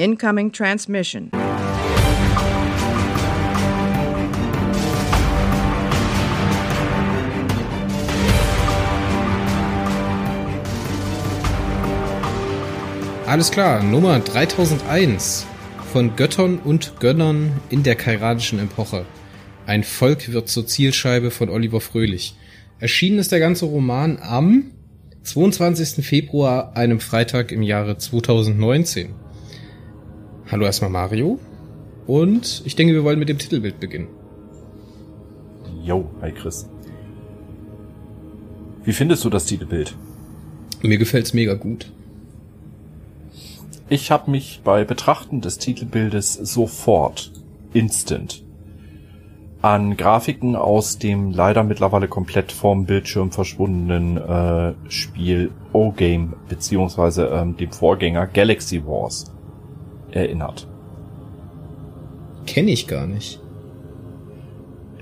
Incoming transmission. Alles klar, Nummer 3001 von Göttern und Gönnern in der kairanischen Epoche. Ein Volk wird zur Zielscheibe von Oliver Fröhlich. Erschienen ist der ganze Roman am 22. Februar, einem Freitag im Jahre 2019. Hallo erstmal Mario. Und ich denke, wir wollen mit dem Titelbild beginnen. Yo, hi Chris. Wie findest du das Titelbild? Mir gefällt's mega gut. Ich habe mich bei Betrachten des Titelbildes sofort, instant, an Grafiken aus dem leider mittlerweile komplett vom Bildschirm verschwundenen äh, Spiel O-Game beziehungsweise ähm, dem Vorgänger Galaxy Wars erinnert. Kenne ich gar nicht.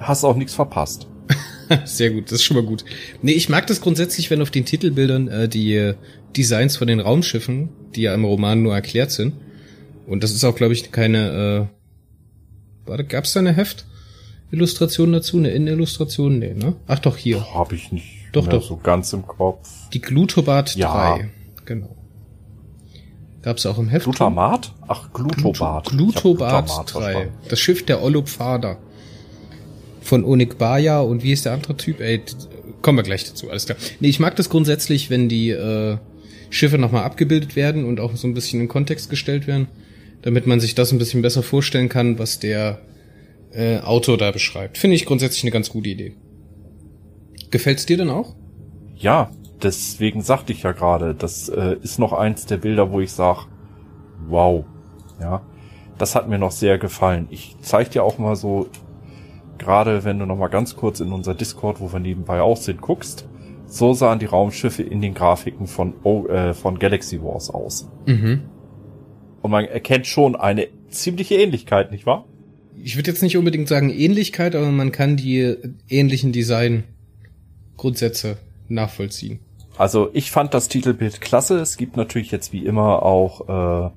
Hast auch nichts verpasst. Sehr gut, das ist schon mal gut. Nee, ich mag das grundsätzlich, wenn auf den Titelbildern äh, die äh, Designs von den Raumschiffen, die ja im Roman nur erklärt sind. Und das ist auch, glaube ich, keine. Äh, warte, gab's da eine Heft-Illustration dazu, eine Innenillustration? Nee, ne? Ach doch, hier. Habe ich nicht Doch, doch. so ganz im Kopf. Die Glutobat Ja. 3. Genau. Gab's auch im Heft. Glutamat? Ach, Glutobat. Glutobat Glutamat 3. verstanden. Das Schiff der Olupfader. Von Onikbaya und wie ist der andere Typ? Ey, kommen wir gleich dazu, alles klar. Nee, ich mag das grundsätzlich, wenn die äh, Schiffe nochmal abgebildet werden und auch so ein bisschen in Kontext gestellt werden, damit man sich das ein bisschen besser vorstellen kann, was der äh, Autor da beschreibt. Finde ich grundsätzlich eine ganz gute Idee. Gefällt's dir denn auch? Ja, deswegen sagte ich ja gerade, das äh, ist noch eins der Bilder, wo ich sag, wow, ja, das hat mir noch sehr gefallen. Ich zeig dir auch mal so, gerade wenn du noch mal ganz kurz in unser Discord, wo wir nebenbei auch sind, guckst, so sahen die Raumschiffe in den Grafiken von, o äh, von Galaxy Wars aus. Mhm. Und man erkennt schon eine ziemliche Ähnlichkeit, nicht wahr? Ich würde jetzt nicht unbedingt sagen Ähnlichkeit, aber man kann die ähnlichen Design-Grundsätze nachvollziehen. Also ich fand das Titelbild klasse. Es gibt natürlich jetzt wie immer auch äh,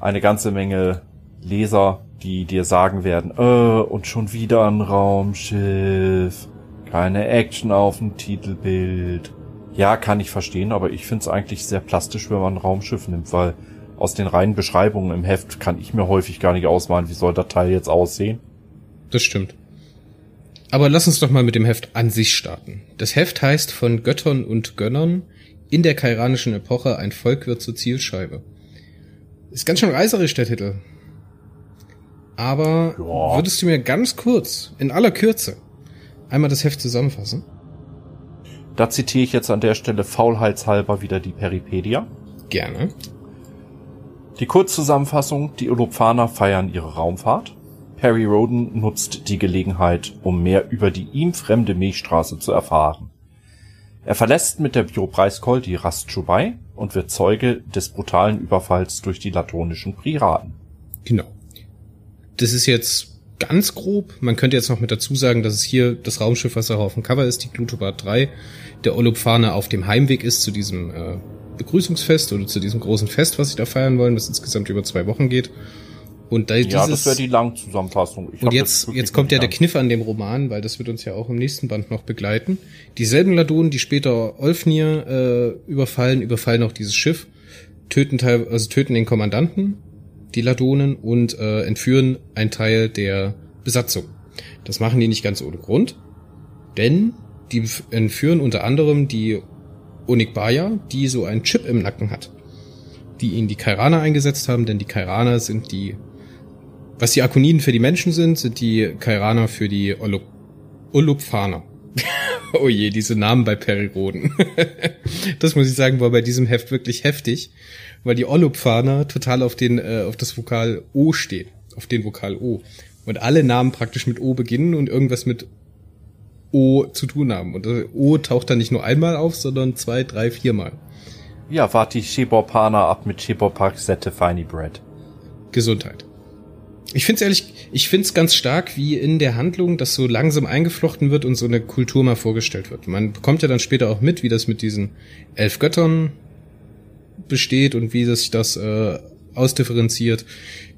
eine ganze Menge Leser, die dir sagen werden, äh, und schon wieder ein Raumschiff, keine Action auf dem Titelbild. Ja, kann ich verstehen, aber ich finde es eigentlich sehr plastisch, wenn man ein Raumschiff nimmt, weil aus den reinen Beschreibungen im Heft kann ich mir häufig gar nicht ausmalen, wie soll das Teil jetzt aussehen. Das stimmt. Aber lass uns doch mal mit dem Heft an sich starten. Das Heft heißt von Göttern und Gönnern in der kairanischen Epoche ein Volk wird zur Zielscheibe. Ist ganz schön reißerisch der Titel. Aber Ja. würdest du mir ganz kurz, in aller Kürze, einmal das Heft zusammenfassen? Da zitiere ich jetzt an der Stelle faulheitshalber wieder die Peripedia. Gerne. Die Kurzzusammenfassung, die Olopfaner feiern ihre Raumfahrt. Perry Roden nutzt die Gelegenheit, um mehr über die ihm fremde Milchstraße zu erfahren. Er verlässt mit der Biopreiscall die Rast Chubai und wird Zeuge des brutalen Überfalls durch die latonischen Piraten. Genau. Das ist jetzt ganz grob. Man könnte jetzt noch mit dazu sagen, dass es hier das Raumschiff, was auch auf dem Cover ist, die Glutobat 3, der Olupfane auf dem Heimweg ist zu diesem äh, Begrüßungsfest oder zu diesem großen Fest, was sie da feiern wollen, das insgesamt über zwei Wochen geht. Und da Ja, dieses, das wäre die Langzusammenfassung. Ich und jetzt, jetzt kommt ja der Kniff an dem Roman, weil das wird uns ja auch im nächsten Band noch begleiten. Dieselben Ladonen, die später Olfnir äh, überfallen, überfallen auch dieses Schiff, töten teil, also töten den Kommandanten, die Ladonen und äh, entführen einen Teil der Besatzung. Das machen die nicht ganz ohne Grund, denn die entführen unter anderem die Onikbaya, die so einen Chip im Nacken hat, die ihnen die Kairaner eingesetzt haben, denn die Kairaner sind die was die Akoniden für die Menschen sind, sind die Kairaner für die Olu- Olupfaner. oh je, diese Namen bei Periroden. das muss ich sagen, war bei diesem Heft wirklich heftig, weil die Olupfaner total auf den äh, auf das Vokal O stehen, auf den Vokal O und alle Namen praktisch mit O beginnen und irgendwas mit O zu tun haben. Und O taucht dann nicht nur einmal auf, sondern zwei, drei, viermal. Ja, wart die Shebopana ab mit Shebopak Sette Finey Bread. Gesundheit. Ich find's ehrlich, ich find's ganz stark, wie in der Handlung das so langsam eingeflochten wird und so eine Kultur mal vorgestellt wird. Man bekommt ja dann später auch mit, wie das mit diesen elf Göttern besteht und wie sich das äh, ausdifferenziert,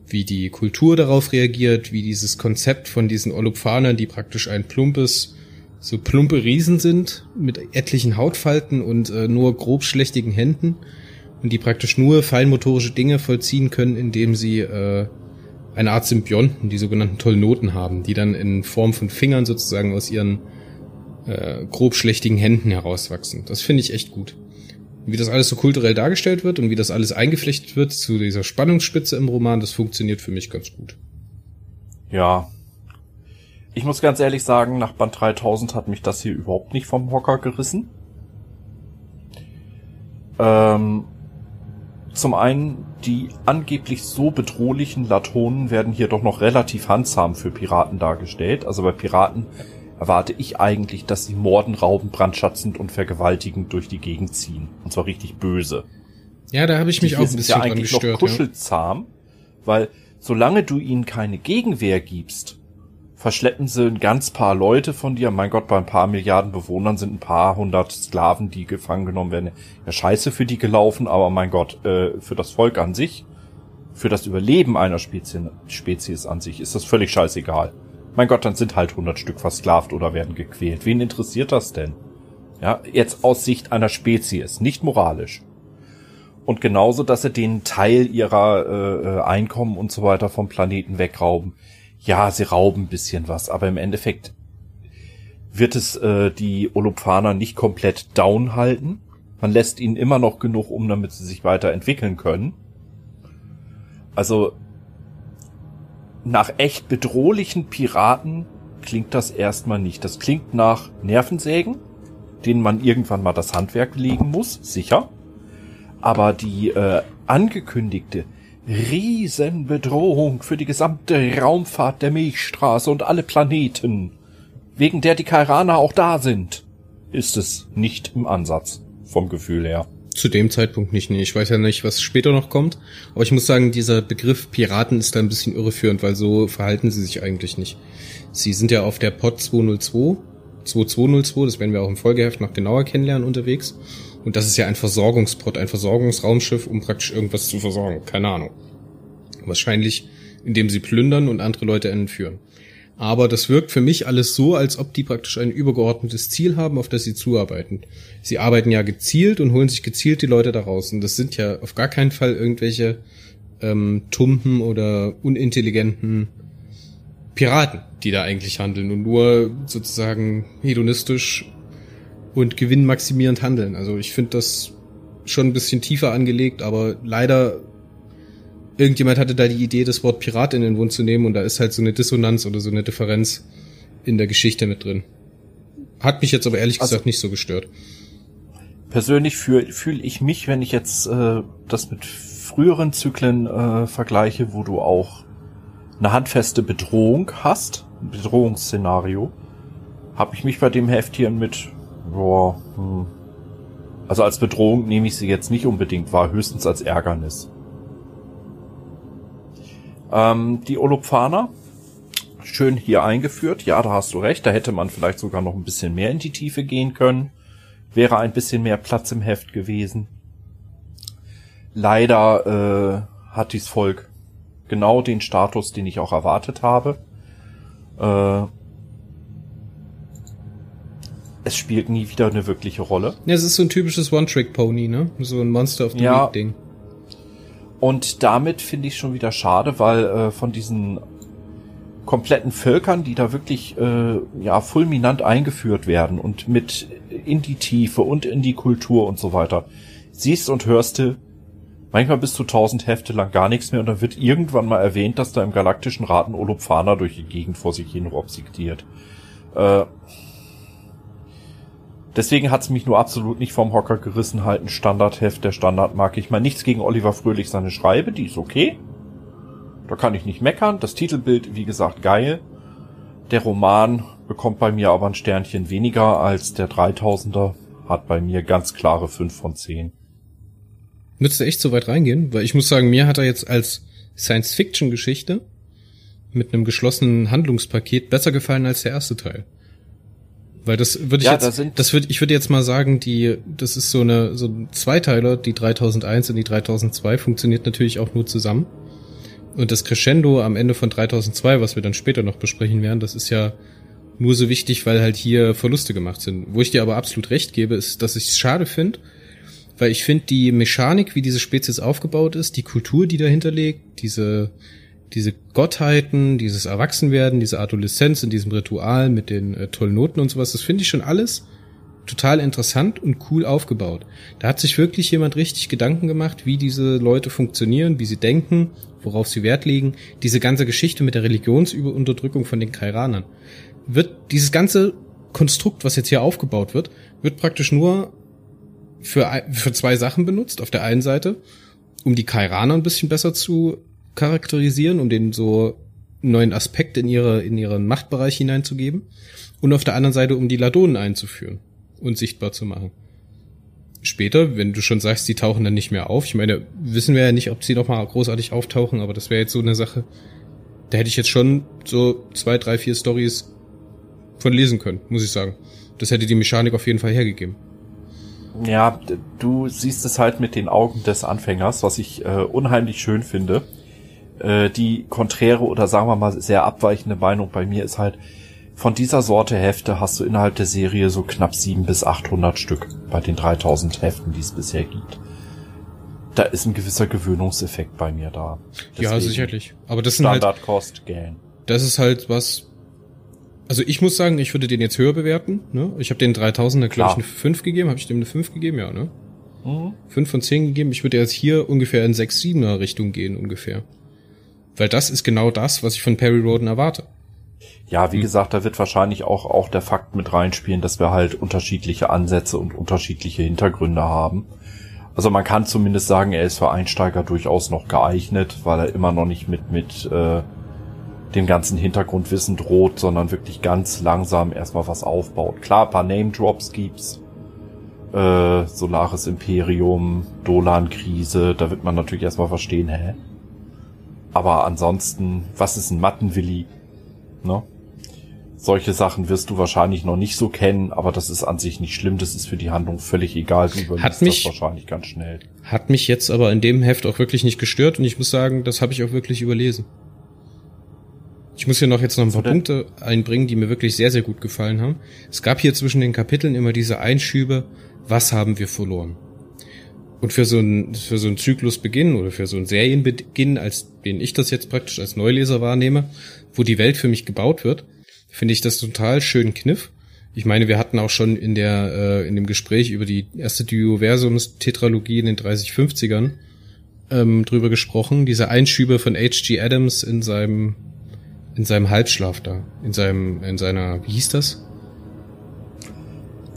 wie die Kultur darauf reagiert, wie dieses Konzept von diesen Olupfanern, die praktisch ein plumpes, so plumpe Riesen sind, mit etlichen Hautfalten und äh, nur grobschlächtigen Händen und die praktisch nur feinmotorische Dinge vollziehen können, indem sie äh, eine Art Symbionten, die sogenannten Tollnoten haben, die dann in Form von Fingern sozusagen aus ihren äh, grobschlächtigen Händen herauswachsen. Das finde ich echt gut wie das alles so kulturell dargestellt wird und wie das alles eingeflechtet wird zu dieser Spannungsspitze im Roman, das funktioniert für mich ganz gut. Ja. Ich muss ganz ehrlich sagen, nach Band 3000 hat mich das hier überhaupt nicht vom Hocker gerissen. Ähm, zum einen, die angeblich so bedrohlichen Latonen werden hier doch noch relativ handsam für Piraten dargestellt. Also bei Piraten erwarte ich eigentlich, dass sie morden, rauben, brandschatzend und vergewaltigend durch die Gegend ziehen. Und zwar richtig böse. Ja, da habe ich mich die auch ein bisschen ja eigentlich gestört, noch kuschelzahm, ja. weil solange du ihnen keine Gegenwehr gibst, verschleppen sie ein ganz paar Leute von dir. Mein Gott, bei ein paar Milliarden Bewohnern sind ein paar hundert Sklaven, die gefangen genommen werden. Ja, scheiße für die gelaufen, aber mein Gott, äh, für das Volk an sich, für das Überleben einer Spezies, Spezies an sich ist das völlig scheißegal. Mein Gott, dann sind halt 100 Stück versklavt oder werden gequält. Wen interessiert das denn? Ja, jetzt aus Sicht einer Spezies, nicht moralisch. Und genauso, dass sie den Teil ihrer äh, äh, Einkommen und so weiter vom Planeten wegrauben. Ja, sie rauben ein bisschen was, aber im Endeffekt wird es äh, die Olupfaner nicht komplett down halten. Man lässt ihnen immer noch genug um, damit sie sich weiterentwickeln können. Also nach echt bedrohlichen Piraten klingt das erstmal nicht. Das klingt nach Nervensägen, denen man irgendwann mal das Handwerk legen muss, sicher. Aber die äh, angekündigte Riesenbedrohung für die gesamte Raumfahrt der Milchstraße und alle Planeten, wegen der die Kairaner auch da sind, ist es nicht im Ansatz vom Gefühl her. Zu dem Zeitpunkt nicht, nee. Ich weiß ja nicht, was später noch kommt. Aber ich muss sagen, dieser Begriff Piraten ist da ein bisschen irreführend, weil so verhalten sie sich eigentlich nicht. Sie sind ja auf der Pod 202, 2202, das werden wir auch im Folgeheft noch genauer kennenlernen unterwegs. Und das ist ja ein Versorgungspod, ein Versorgungsraumschiff, um praktisch irgendwas zu versorgen. Keine Ahnung. Wahrscheinlich, indem sie plündern und andere Leute entführen. Aber das wirkt für mich alles so, als ob die praktisch ein übergeordnetes Ziel haben, auf das sie zuarbeiten. Sie arbeiten ja gezielt und holen sich gezielt die Leute da raus. Und das sind ja auf gar keinen Fall irgendwelche ähm, tumpen oder unintelligenten Piraten, die da eigentlich handeln und nur sozusagen hedonistisch und gewinnmaximierend handeln. Also ich finde das schon ein bisschen tiefer angelegt, aber leider irgendjemand hatte da die Idee, das Wort Pirat in den Mund zu nehmen und da ist halt so eine Dissonanz oder so eine Differenz in der Geschichte mit drin. Hat mich jetzt aber ehrlich also, gesagt nicht so gestört. Persönlich fühle fühl ich mich, wenn ich jetzt äh, das mit früheren Zyklen äh, vergleiche, wo du auch eine handfeste Bedrohung hast, ein Bedrohungsszenario, habe ich mich bei dem Heftchen mit, boah, hm, also als Bedrohung nehme ich sie jetzt nicht unbedingt wahr, höchstens als Ärgernis. Ähm, die Olopfaner, schön hier eingeführt. Ja, da hast du recht. Da hätte man vielleicht sogar noch ein bisschen mehr in die Tiefe gehen können. Wäre ein bisschen mehr Platz im Heft gewesen. Leider äh, hat dies Volk genau den Status, den ich auch erwartet habe. Äh, es spielt nie wieder eine wirkliche Rolle. Ja, es ist so ein typisches One-Trick-Pony, ne? So ein Monster of the ja, Week-Ding. Und damit finde ich schon wieder schade, weil äh, von diesen kompletten Völkern, die da wirklich äh, ja fulminant eingeführt werden und mit in die Tiefe und in die Kultur und so weiter, siehst und hörst du manchmal bis zu tausend Hefte lang gar nichts mehr und dann wird irgendwann mal erwähnt, dass da im galaktischen Raten Olopfana durch die Gegend vor sich hin obsidiert. Äh, Deswegen hat's mich nur absolut nicht vom Hocker gerissen, halt ein Standardheft der Standard mag ich mal. Nichts gegen Oliver Fröhlich seine Schreibe, die ist okay. Da kann ich nicht meckern. Das Titelbild, wie gesagt, geil. Der Roman bekommt bei mir aber ein Sternchen weniger als der 3000er. Hat bei mir ganz klare 5 von 10. Würdest du echt so weit reingehen? Weil ich muss sagen, mir hat er jetzt als Science-Fiction-Geschichte mit einem geschlossenen Handlungspaket besser gefallen als der erste Teil Weil das würde ich Ja, jetzt, da sind- das würde, ich würde jetzt mal sagen, die, das ist so eine, so ein Zweiteiler, die 3001 und die 3002 funktioniert natürlich auch nur zusammen. Und das Crescendo am Ende von 3002, was wir dann später noch besprechen werden, das ist ja nur so wichtig, weil halt hier Verluste gemacht sind. Wo ich dir aber absolut recht gebe, ist, dass ich es schade finde, weil ich finde die Mechanik, wie diese Spezies aufgebaut ist, die Kultur, die dahinter liegt, diese, diese Gottheiten, dieses Erwachsenwerden, diese Adoleszenz in diesem Ritual mit den äh, tollen Noten und sowas, das finde ich schon alles total interessant und cool aufgebaut. Da hat sich wirklich jemand richtig Gedanken gemacht, wie diese Leute funktionieren, wie sie denken, worauf sie Wert legen. Diese ganze Geschichte mit der Religionsunterdrückung von den Kairanern. Wird dieses ganze Konstrukt, was jetzt hier aufgebaut wird, wird praktisch nur für, für zwei Sachen benutzt. Auf der einen Seite, um die Kairaner ein bisschen besser zu charakterisieren, um denen so neuen Aspekt in ihre, in ihren Machtbereich hineinzugeben. Und auf der anderen Seite, um die Ladonen einzuführen und sichtbar zu machen. Später, wenn du schon sagst, die tauchen dann nicht mehr auf. Ich meine, wissen wir ja nicht, ob sie noch mal großartig auftauchen, aber das wäre jetzt so eine Sache. Da hätte ich jetzt schon so zwei, drei, vier Stories von lesen können, muss ich sagen. Das hätte die Mechanik auf jeden Fall hergegeben. Ja, du siehst es halt mit den Augen des Anfängers, was ich äh, unheimlich schön finde. Äh, die konträre oder sagen wir mal sehr abweichende Meinung bei mir ist halt, von dieser Sorte Hefte hast du innerhalb der Serie so knapp 700 bis 800 Stück bei den 3000 Heften, die es bisher gibt. Da ist ein gewisser Gewöhnungseffekt bei mir da. ja, Deswegen sicherlich. Aber das sind halt, Standardkost gähn. das ist halt was. Also ich muss sagen, ich würde den jetzt höher bewerten. Ne? Ich habe den 3000er, glaube ich, eine 5 gegeben. Habe ich dem eine 5 gegeben? Ja, ne? Mhm. 5 von 10 gegeben. Ich würde jetzt hier ungefähr in 6, 7er Richtung gehen, ungefähr. Weil das ist genau das, was ich von Perry Roden erwarte. Ja, Hm. wie gesagt, da wird wahrscheinlich auch, auch der Fakt mit reinspielen, dass wir halt unterschiedliche Ansätze und unterschiedliche Hintergründe haben. Also man kann zumindest sagen, er ist für Einsteiger durchaus noch geeignet, weil er immer noch nicht mit, mit äh, dem ganzen Hintergrundwissen droht, sondern wirklich ganz langsam erstmal was aufbaut. Klar, ein paar Name-Drops gibt's. Äh, Solaris Imperium, Dolan-Krise, da wird man natürlich erstmal verstehen, hä? Aber ansonsten, was ist ein Mattenwilli? Ne? Solche Sachen wirst du wahrscheinlich noch nicht so kennen, aber das ist an sich nicht schlimm, das ist für die Handlung völlig egal. Du überliest Hat mich- das wahrscheinlich ganz schnell. Hat mich jetzt aber in dem Heft auch wirklich nicht gestört und ich muss sagen, das habe ich auch wirklich überlesen. Ich muss hier noch jetzt noch ein paar? Punkte einbringen, die mir wirklich sehr, sehr gut gefallen haben. Es gab hier zwischen den Kapiteln immer diese Einschübe, was haben wir verloren? Und für so einen, für so einen Zyklusbeginn oder für so einen Serienbeginn, als den ich das jetzt praktisch als Neuleser wahrnehme, wo die Welt für mich gebaut wird, finde ich das total schönen Kniff. Ich meine, wir hatten auch schon in der, äh, in dem Gespräch über die erste Dioversums-Tetralogie in den 3050ern ähm, drüber gesprochen, diese Einschübe von H.G. Adams in seinem, in seinem Halbschlaf da, in seinem, in seiner, wie hieß das?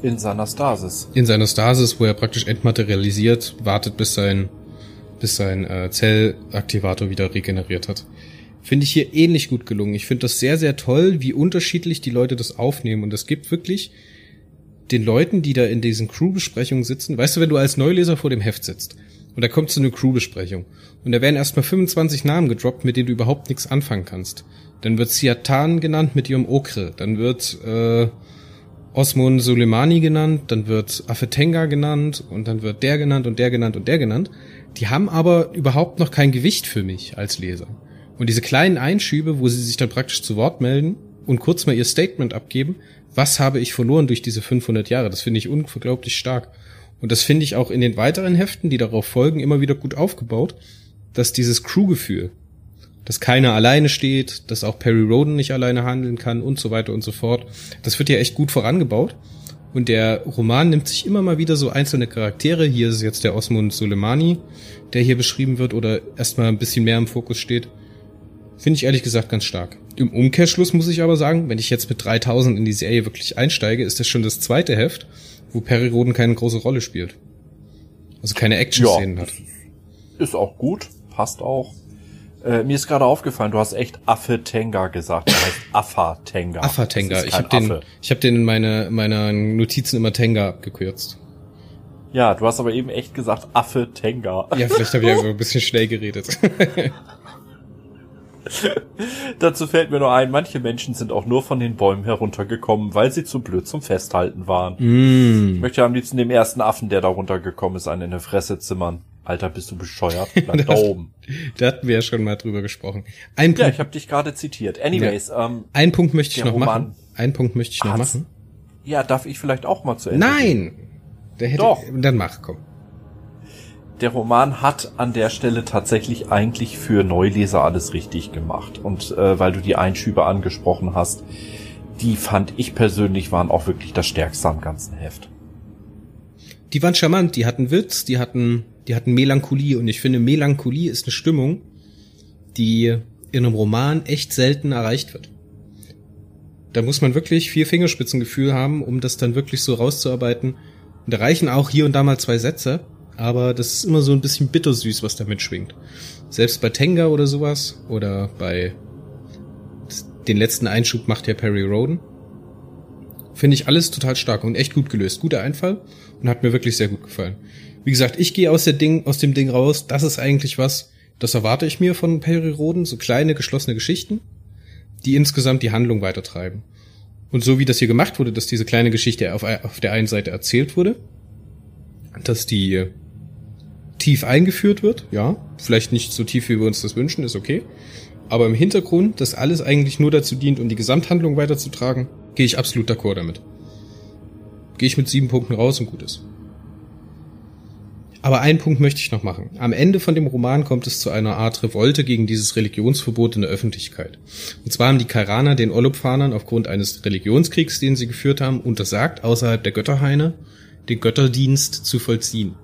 In seiner Stasis. in seiner Stasis, wo er praktisch entmaterialisiert, wartet, bis sein, bis sein äh, Zellaktivator wieder regeneriert hat. Finde ich hier ähnlich gut gelungen. Ich finde das sehr, sehr toll, wie unterschiedlich die Leute das aufnehmen. Und es gibt wirklich den Leuten, die da in diesen Crew-Besprechungen sitzen. Weißt du, wenn du als Neuleser vor dem Heft sitzt und da kommt so eine Crew-Besprechung und da werden erstmal 25 Namen gedroppt, mit denen du überhaupt nichts anfangen kannst. Dann wird Siatan genannt mit ihrem Okre. Dann wird äh, Osmon Soleimani genannt, dann wird Afetenga genannt und dann wird der genannt und der genannt und der genannt. Die haben aber überhaupt noch kein Gewicht für mich als Leser. Und diese kleinen Einschübe, wo sie sich dann praktisch zu Wort melden und kurz mal ihr Statement abgeben, was habe ich verloren durch diese 500 Jahre, das finde ich unglaublich stark. Und das finde ich auch in den weiteren Heften, die darauf folgen, immer wieder gut aufgebaut, dass dieses Crew-Gefühl, dass keiner alleine steht, dass auch Perry Roden nicht alleine handeln kann und so weiter und so fort. Das wird ja echt gut vorangebaut. Und der Roman nimmt sich immer mal wieder so einzelne Charaktere. Hier ist jetzt der Osmond Soleimani, der hier beschrieben wird oder erstmal ein bisschen mehr im Fokus steht. Finde ich ehrlich gesagt ganz stark. Im Umkehrschluss muss ich aber sagen, wenn ich jetzt mit 3000 in die Serie wirklich einsteige, ist das schon das zweite Heft, wo Perry Roden keine große Rolle spielt. Also keine Action-Szenen hat. Ist auch gut, passt auch. Äh, mir ist gerade aufgefallen, du hast echt Affe Tenga gesagt. Der heißt Affa Tenga. Affa Tenga. Ich habe den, ich hab den in meine, meiner Notizen immer Tenga abgekürzt. Ja, du hast aber eben echt gesagt Affe Tenga. Ja, vielleicht habe ich einfach ein bisschen schnell geredet. Dazu fällt mir nur ein, manche Menschen sind auch nur von den Bäumen heruntergekommen, weil sie zu blöd zum Festhalten waren. Mm. Ich möchte am liebsten dem ersten Affen, der da runtergekommen ist, einen in der Fresse zimmern. Alter, bist du bescheuert? Bleib da oben. Da hatten wir ja schon mal drüber gesprochen. Ein Ja, Punkt, ich habe dich gerade zitiert. Anyways, ähm, ein Punkt möchte ich noch Roman machen. Ein Punkt möchte ich noch hat's- machen. ja, darf ich vielleicht auch mal zu Ende? Nein! Der hätte, Doch. Dann mach, komm. Der Roman hat an der Stelle tatsächlich eigentlich für Neuleser alles richtig gemacht. Und äh, weil du die Einschübe angesprochen hast, die fand ich persönlich waren auch wirklich das Stärkste am ganzen Heft. Die waren charmant, die hatten Witz, die hatten, die hatten Melancholie und ich finde, Melancholie ist eine Stimmung, die in einem Roman echt selten erreicht wird. Da muss man wirklich viel Fingerspitzengefühl haben, um das dann wirklich so rauszuarbeiten. Und da reichen auch hier und da mal zwei Sätze, aber das ist immer so ein bisschen bittersüß, was da mitschwingt. Selbst bei Tenga oder sowas oder bei den letzten Einschub macht ja Perry Roden. Finde ich alles total stark und echt gut gelöst. Guter Einfall und hat mir wirklich sehr gut gefallen. Wie gesagt, ich gehe aus, der Ding, aus dem Ding raus. Das ist eigentlich was, das erwarte ich mir von Perry Roden. So kleine, geschlossene Geschichten, die insgesamt die Handlung weitertreiben. Und so wie das hier gemacht wurde, dass diese kleine Geschichte auf, auf der einen Seite erzählt wurde, dass die äh, tief eingeführt wird, ja, vielleicht nicht so tief, wie wir uns das wünschen, ist okay. Aber im Hintergrund, dass alles eigentlich nur dazu dient, um die Gesamthandlung weiterzutragen, gehe ich absolut d'accord damit. Gehe ich mit sieben Punkten raus und gut ist. Aber einen Punkt möchte ich noch machen. Am Ende von dem Roman kommt es zu einer Art Revolte gegen dieses Religionsverbot in der Öffentlichkeit. Und zwar haben die Kairaner den Olupfanern aufgrund eines Religionskriegs, den sie geführt haben, untersagt, außerhalb der Götterhaine den Götterdienst zu vollziehen.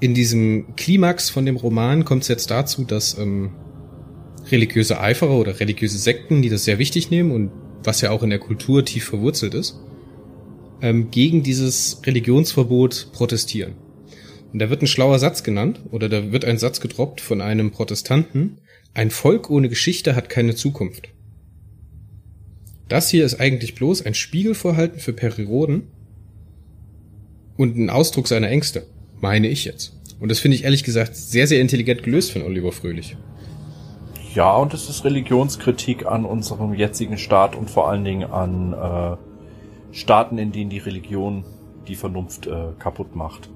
In diesem Klimax von dem Roman kommt es jetzt dazu, dass ähm, religiöse Eiferer oder religiöse Sekten, die das sehr wichtig nehmen und was ja auch in der Kultur tief verwurzelt ist, ähm, gegen dieses Religionsverbot protestieren. Und da wird ein schlauer Satz genannt, oder da wird ein Satz gedroppt von einem Protestanten, ein Volk ohne Geschichte hat keine Zukunft. Das hier ist eigentlich bloß ein Spiegelvorhalten für Periroden und ein Ausdruck seiner Ängste, meine ich jetzt. Und das finde ich ehrlich gesagt sehr, sehr intelligent gelöst von Oliver Fröhlich. Ja, und es ist Religionskritik an unserem jetzigen Staat und vor allen Dingen an äh, Staaten, in denen die Religion die Vernunft äh, kaputt macht.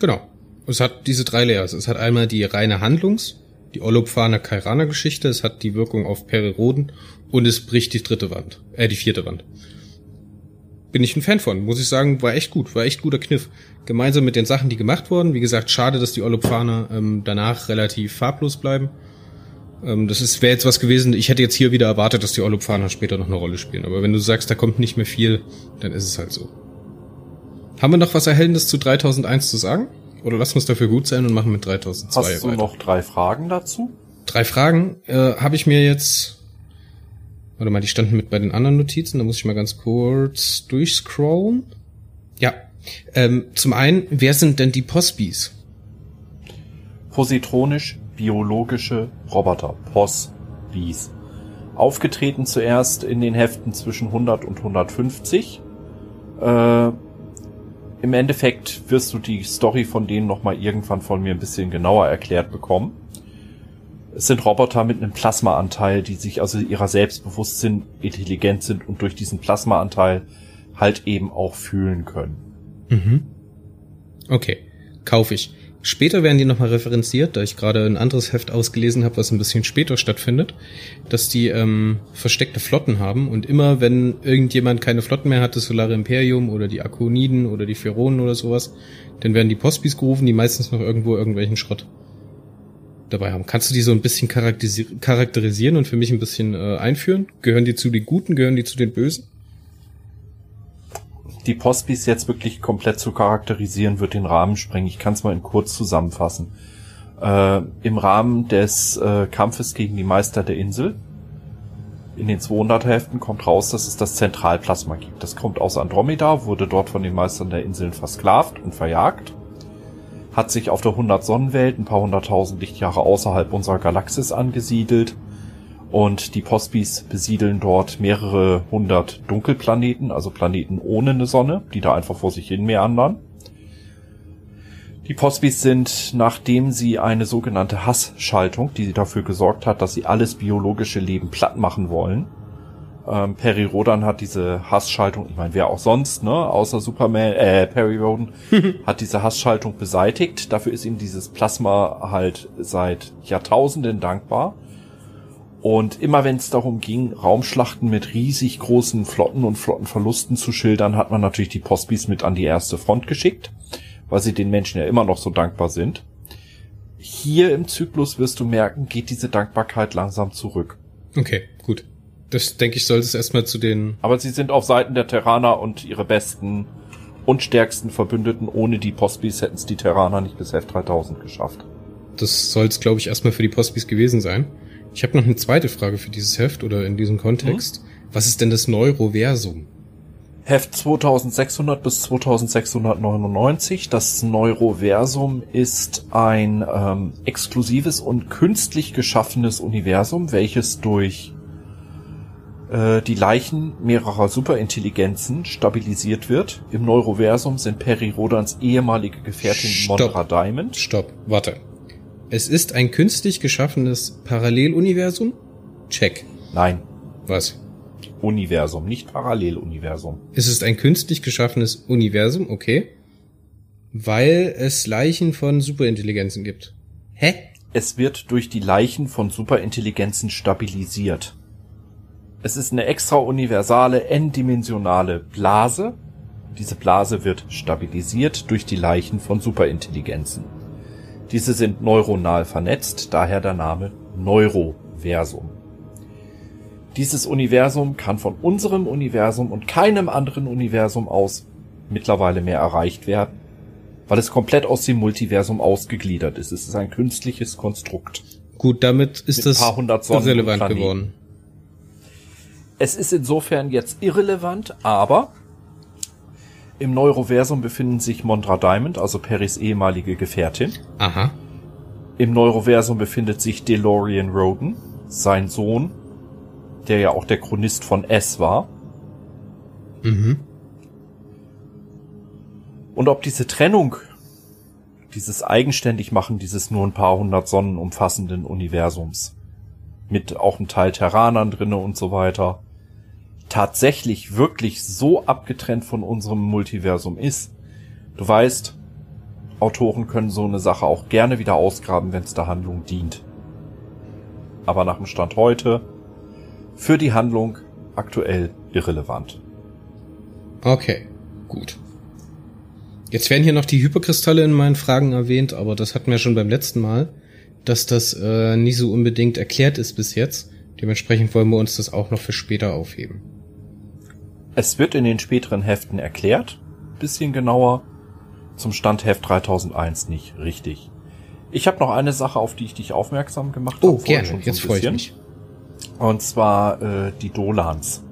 Genau. Es hat diese drei Layers. Es hat einmal die reine Handlungs-, die Olopfaner Kairaner Geschichte, es hat die Wirkung auf Periroden und es bricht die dritte Wand, äh, die vierte Wand. Bin ich ein Fan von, muss ich sagen, war echt gut, war echt guter Kniff. Gemeinsam mit den Sachen, die gemacht wurden. Wie gesagt, schade, dass die Olopfaner ähm, danach relativ farblos bleiben. Ähm, das ist wäre jetzt was gewesen, ich hätte jetzt hier wieder erwartet, dass die Olopfaner später noch eine Rolle spielen. Aber wenn du sagst, da kommt nicht mehr viel, dann ist es halt so. Haben wir noch was Erhellendes zu 3001 zu sagen? Oder lassen wir es dafür gut sein und machen mit 3002 Hast du weiter? noch drei Fragen dazu? Drei Fragen äh, habe ich mir jetzt. Warte mal, die standen mit bei den anderen Notizen. Da muss ich mal ganz kurz durchscrollen. Ja. Ähm, zum einen, wer sind denn die Posbis? Positronisch-biologische Roboter, POS, Bees. Aufgetreten zuerst in den Heften zwischen 100 und 150. Äh, Im Endeffekt wirst du die Story von denen nochmal irgendwann von mir ein bisschen genauer erklärt bekommen. Es sind Roboter mit einem Plasmaanteil, die sich also ihrer selbst bewusst sind, intelligent sind und durch diesen Plasmaanteil halt eben auch fühlen können. Mhm. Okay, kaufe ich. Später werden die nochmal referenziert, da ich gerade ein anderes Heft ausgelesen habe, was ein bisschen später stattfindet, dass die ähm, versteckte Flotten haben und immer, wenn irgendjemand keine Flotten mehr hat, das Solare Imperium oder die Akoniden oder die Pheronen oder sowas, dann werden die Postbis gerufen, die meistens noch irgendwo irgendwelchen Schrott dabei haben. Kannst du die so ein bisschen charakterisi- charakterisieren und für mich ein bisschen äh, einführen? Gehören die zu den Guten, gehören die zu den Bösen? die Postbis jetzt wirklich komplett zu charakterisieren, wird den Rahmen sprengen. Ich kann es mal in kurz zusammenfassen. Äh, Im Rahmen des äh, Kampfes gegen die Meister der Insel in den 200 Heften kommt raus, dass es das Zentralplasma gibt. Das kommt aus Andromeda, wurde dort von den Meistern der Inseln versklavt und verjagt, hat sich auf der 100 Sonnenwelt ein paar hunderttausend Lichtjahre außerhalb unserer Galaxis angesiedelt und die Postbis besiedeln dort mehrere hundert Dunkelplaneten, also Planeten ohne eine Sonne, die da einfach vor sich hin meandern. Die Postbis sind, nachdem sie eine sogenannte Hassschaltung, die dafür gesorgt hat, dass sie alles biologische Leben platt machen wollen. Ähm, Perry Rodan hat diese Hassschaltung, ich meine, wer auch sonst, ne, außer Superman, äh, Perry Rodan, hat diese Hassschaltung beseitigt. Dafür ist ihm dieses Plasma halt seit Jahrtausenden dankbar. Und immer wenn es darum ging, Raumschlachten mit riesig großen Flotten und Flottenverlusten zu schildern, hat man natürlich die Postbis mit an die erste Front geschickt weil sie den Menschen ja immer noch so dankbar sind. Hier im Zyklus wirst du merken, geht diese Dankbarkeit langsam zurück. Okay, gut. Das denke ich, sollte es erstmal zu den. Aber sie sind auf Seiten der Terraner und ihre besten und stärksten Verbündeten. Ohne die Postbis hätten es die Terraner nicht bis F3000 geschafft. Das soll es, glaube ich, erstmal für die Postbis gewesen sein. Ich habe noch eine zweite Frage für dieses Heft oder in diesem Kontext. Hm? Was ist denn das Neuroversum? Heft 2600 bis 2699. Das Neuroversum ist ein ähm, exklusives und künstlich geschaffenes Universum, welches durch äh, die Leichen mehrerer Superintelligenzen stabilisiert wird. Im Neuroversum sind Perry Rodans ehemalige Gefährtin Stopp. Mondra Diamond. Stopp, warte. Es ist ein künstlich geschaffenes Paralleluniversum? Check. Nein. Was? Universum, nicht Paralleluniversum. Es ist ein künstlich geschaffenes Universum, okay. Weil es Leichen von Superintelligenzen gibt. Hä? Es wird durch die Leichen von Superintelligenzen stabilisiert. Es ist eine extra universale, n-dimensionale Blase. Diese Blase wird stabilisiert durch die Leichen von Superintelligenzen. Diese sind neuronal vernetzt, daher der Name Neuroversum. Dieses Universum kann von unserem Universum und keinem anderen Universum aus mittlerweile mehr erreicht werden, weil es komplett aus dem Multiversum ausgegliedert ist. Es ist ein künstliches Konstrukt. Gut, damit ist das irrelevant geworden. Es ist insofern jetzt irrelevant, aber im Neuroversum befinden sich Mondra Diamond, also Perrys ehemalige Gefährtin. Aha. Im Neuroversum befindet sich DeLorean Roden, sein Sohn, der ja auch der Chronist von S war. Mhm. Und ob diese Trennung, dieses eigenständig machen dieses nur ein paar hundert Sonnen umfassenden Universums, mit auch ein Teil Terranern drinne und so weiter, tatsächlich wirklich so abgetrennt von unserem Multiversum ist. Du weißt, Autoren können so eine Sache auch gerne wieder ausgraben, wenn es der Handlung dient. Aber nach dem Stand heute für die Handlung aktuell irrelevant. Okay, gut. Jetzt werden hier noch die Hyperkristalle in meinen Fragen erwähnt, aber das hatten wir schon beim letzten Mal, dass das äh, nie so unbedingt erklärt ist bis jetzt. Dementsprechend wollen wir uns das auch noch für später aufheben. Es wird in den späteren Heften erklärt, bisschen genauer. Zum Stand Heft 3001 nicht richtig. Ich habe noch eine Sache, auf die ich dich aufmerksam gemacht habe. Oh, gerne. Jetzt freue ich mich. Und zwar äh, die Dolans.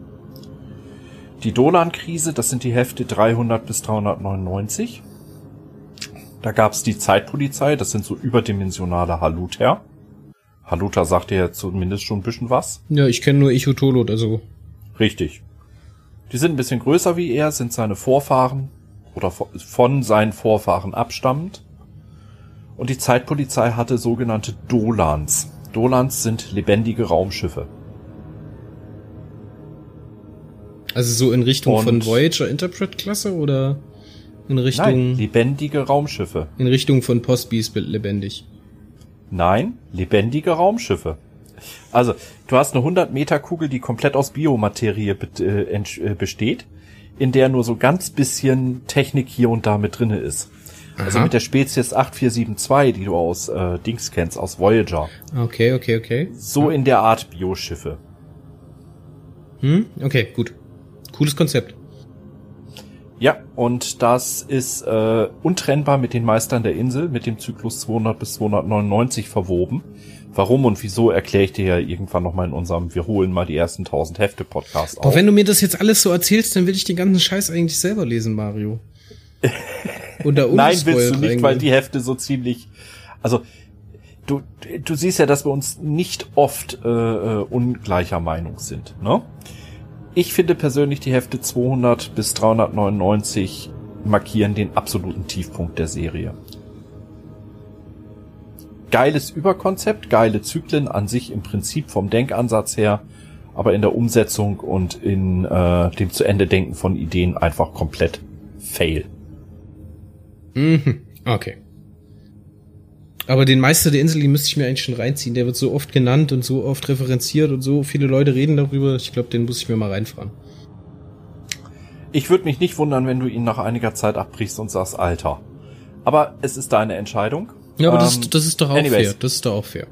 Die Dolan-Krise, das sind die Hefte 300 bis 399. Da gab's die Zeitpolizei, das sind so überdimensionale Haluter. Haluter sagt ja zumindest schon ein bisschen was. Ja, ich kenne nur Ichotolot, also. Richtig. Die sind ein bisschen größer wie er, sind seine Vorfahren oder von seinen Vorfahren abstammend. Und die Zeitpolizei hatte sogenannte Dolans. Dolans sind lebendige Raumschiffe. Also so in Richtung Und von Voyager Interpret Klasse oder in Richtung Nein, lebendige Raumschiffe. In Richtung von Postbees lebendig. Nein, lebendige Raumschiffe. Also, du hast eine 100 Meter Kugel, die komplett aus Biomaterie äh, äh, besteht, in der nur so ganz bisschen Technik hier und da mit drinne ist. Also Aha. Mit der Spezies 8472, die du aus äh, Dings kennst, aus Voyager. Okay, okay, okay. So in der Art Bioschiffe. Hm, okay, gut. Cooles Konzept. Ja, und das ist äh, untrennbar mit den Meistern der Insel, mit dem Zyklus 200 bis 299 verwoben. Warum und wieso erkläre ich dir ja irgendwann nochmal in unserem Wir holen mal die ersten 1000 Hefte Podcast auf. Aber wenn du mir das jetzt alles so erzählst, dann will ich den ganzen Scheiß eigentlich selber lesen, Mario. Oder Nein, willst du nicht, weil die Hefte so ziemlich, also du, du siehst ja, dass wir uns nicht oft äh, äh ungleicher Meinung sind, ne? Ich finde persönlich die Hefte 200 bis 399 markieren den absoluten Tiefpunkt der Serie. Geiles Überkonzept, geile Zyklen an sich im Prinzip vom Denkansatz her, aber in der Umsetzung und in äh, dem zu Ende Denken von Ideen einfach komplett fail. Mhm. Okay. Aber den Meister der Insel, den müsste ich mir eigentlich schon reinziehen. Der wird so oft genannt und so oft referenziert und so viele Leute reden darüber. Ich glaube, den muss ich mir mal reinfahren. Ich würde mich nicht wundern, wenn du ihn nach einiger Zeit abbrichst und sagst, Alter. Aber es ist deine Entscheidung. Ja, aber ähm, das, das ist doch auch anyways, fair. Das ist doch auch fair.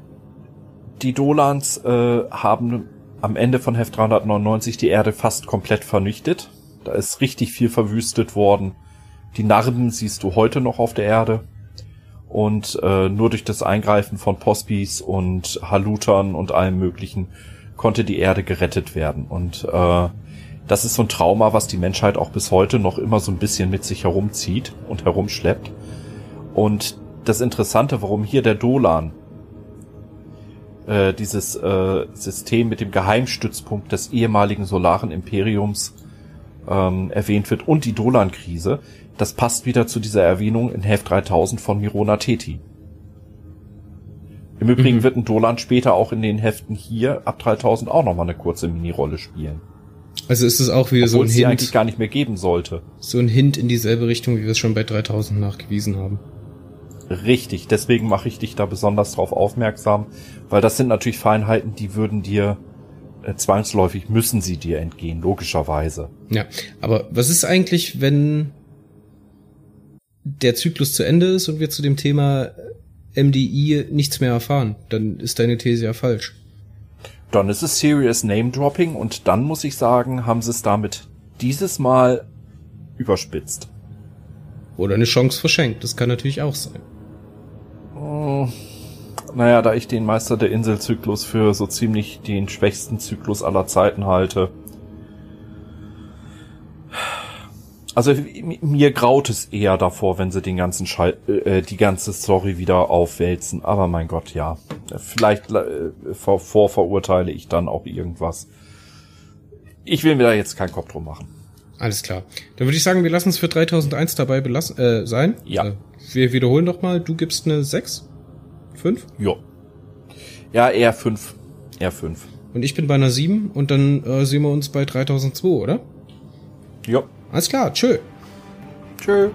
Die Dolans äh, haben am Ende von Heft 399 die Erde fast komplett vernichtet. Da ist richtig viel verwüstet worden. Die Narben siehst du heute noch auf der Erde. Und äh, nur durch das Eingreifen von Pospis und Halutern und allem möglichen konnte die Erde gerettet werden. Und äh, das ist so ein Trauma, was die Menschheit auch bis heute noch immer so ein bisschen mit sich herumzieht und herumschleppt. Und das Interessante, warum hier der Dolan äh, dieses äh, System mit dem Geheimstützpunkt des ehemaligen Solaren Imperiums ähm, erwähnt wird und die Dolan-Krise, das passt wieder zu dieser Erwähnung in Heft 3000 von Mirona Teti. Im Übrigen mhm. wird ein Dolan später auch in den Heften hier ab 3000 auch nochmal eine kurze Minirolle spielen. Also ist es auch wieder Obwohl so ein Hint. eigentlich gar nicht mehr geben sollte. So ein Hint in dieselbe Richtung, wie wir es schon bei 3000 nachgewiesen haben. Richtig, deswegen mache ich dich da besonders drauf aufmerksam, weil das sind natürlich Feinheiten, die würden dir äh, zwangsläufig müssen sie dir entgehen, logischerweise. Ja, aber was ist eigentlich, wenn der Zyklus zu Ende ist und wir zu dem Thema MDI nichts mehr erfahren? Dann ist deine These ja falsch. Dann ist es Serious Name Dropping und dann muss ich sagen, haben sie es damit dieses Mal überspitzt. Oder eine Chance verschenkt, das kann natürlich auch sein. Oh, naja, da ich den Meister der Inselzyklus für so ziemlich den schwächsten Zyklus aller Zeiten halte. Also mir graut es eher davor, wenn sie den ganzen Schall, äh, die ganze Story wieder aufwälzen. Aber mein Gott, ja. Vielleicht äh, vor, vorverurteile ich dann auch irgendwas. Ich will mir da jetzt keinen Kopf drum machen. Alles klar. Dann würde ich sagen, wir lassen es für 3001 dabei belassen, äh, sein. Ja. Äh, wir wiederholen noch mal. Du gibst eine 6? 5? Jo. Ja, eher 5. Eher 5. Und ich bin bei einer 7 und dann äh, sehen wir uns bei 3002, oder? Jo. Alles klar. Tschö. Tschö.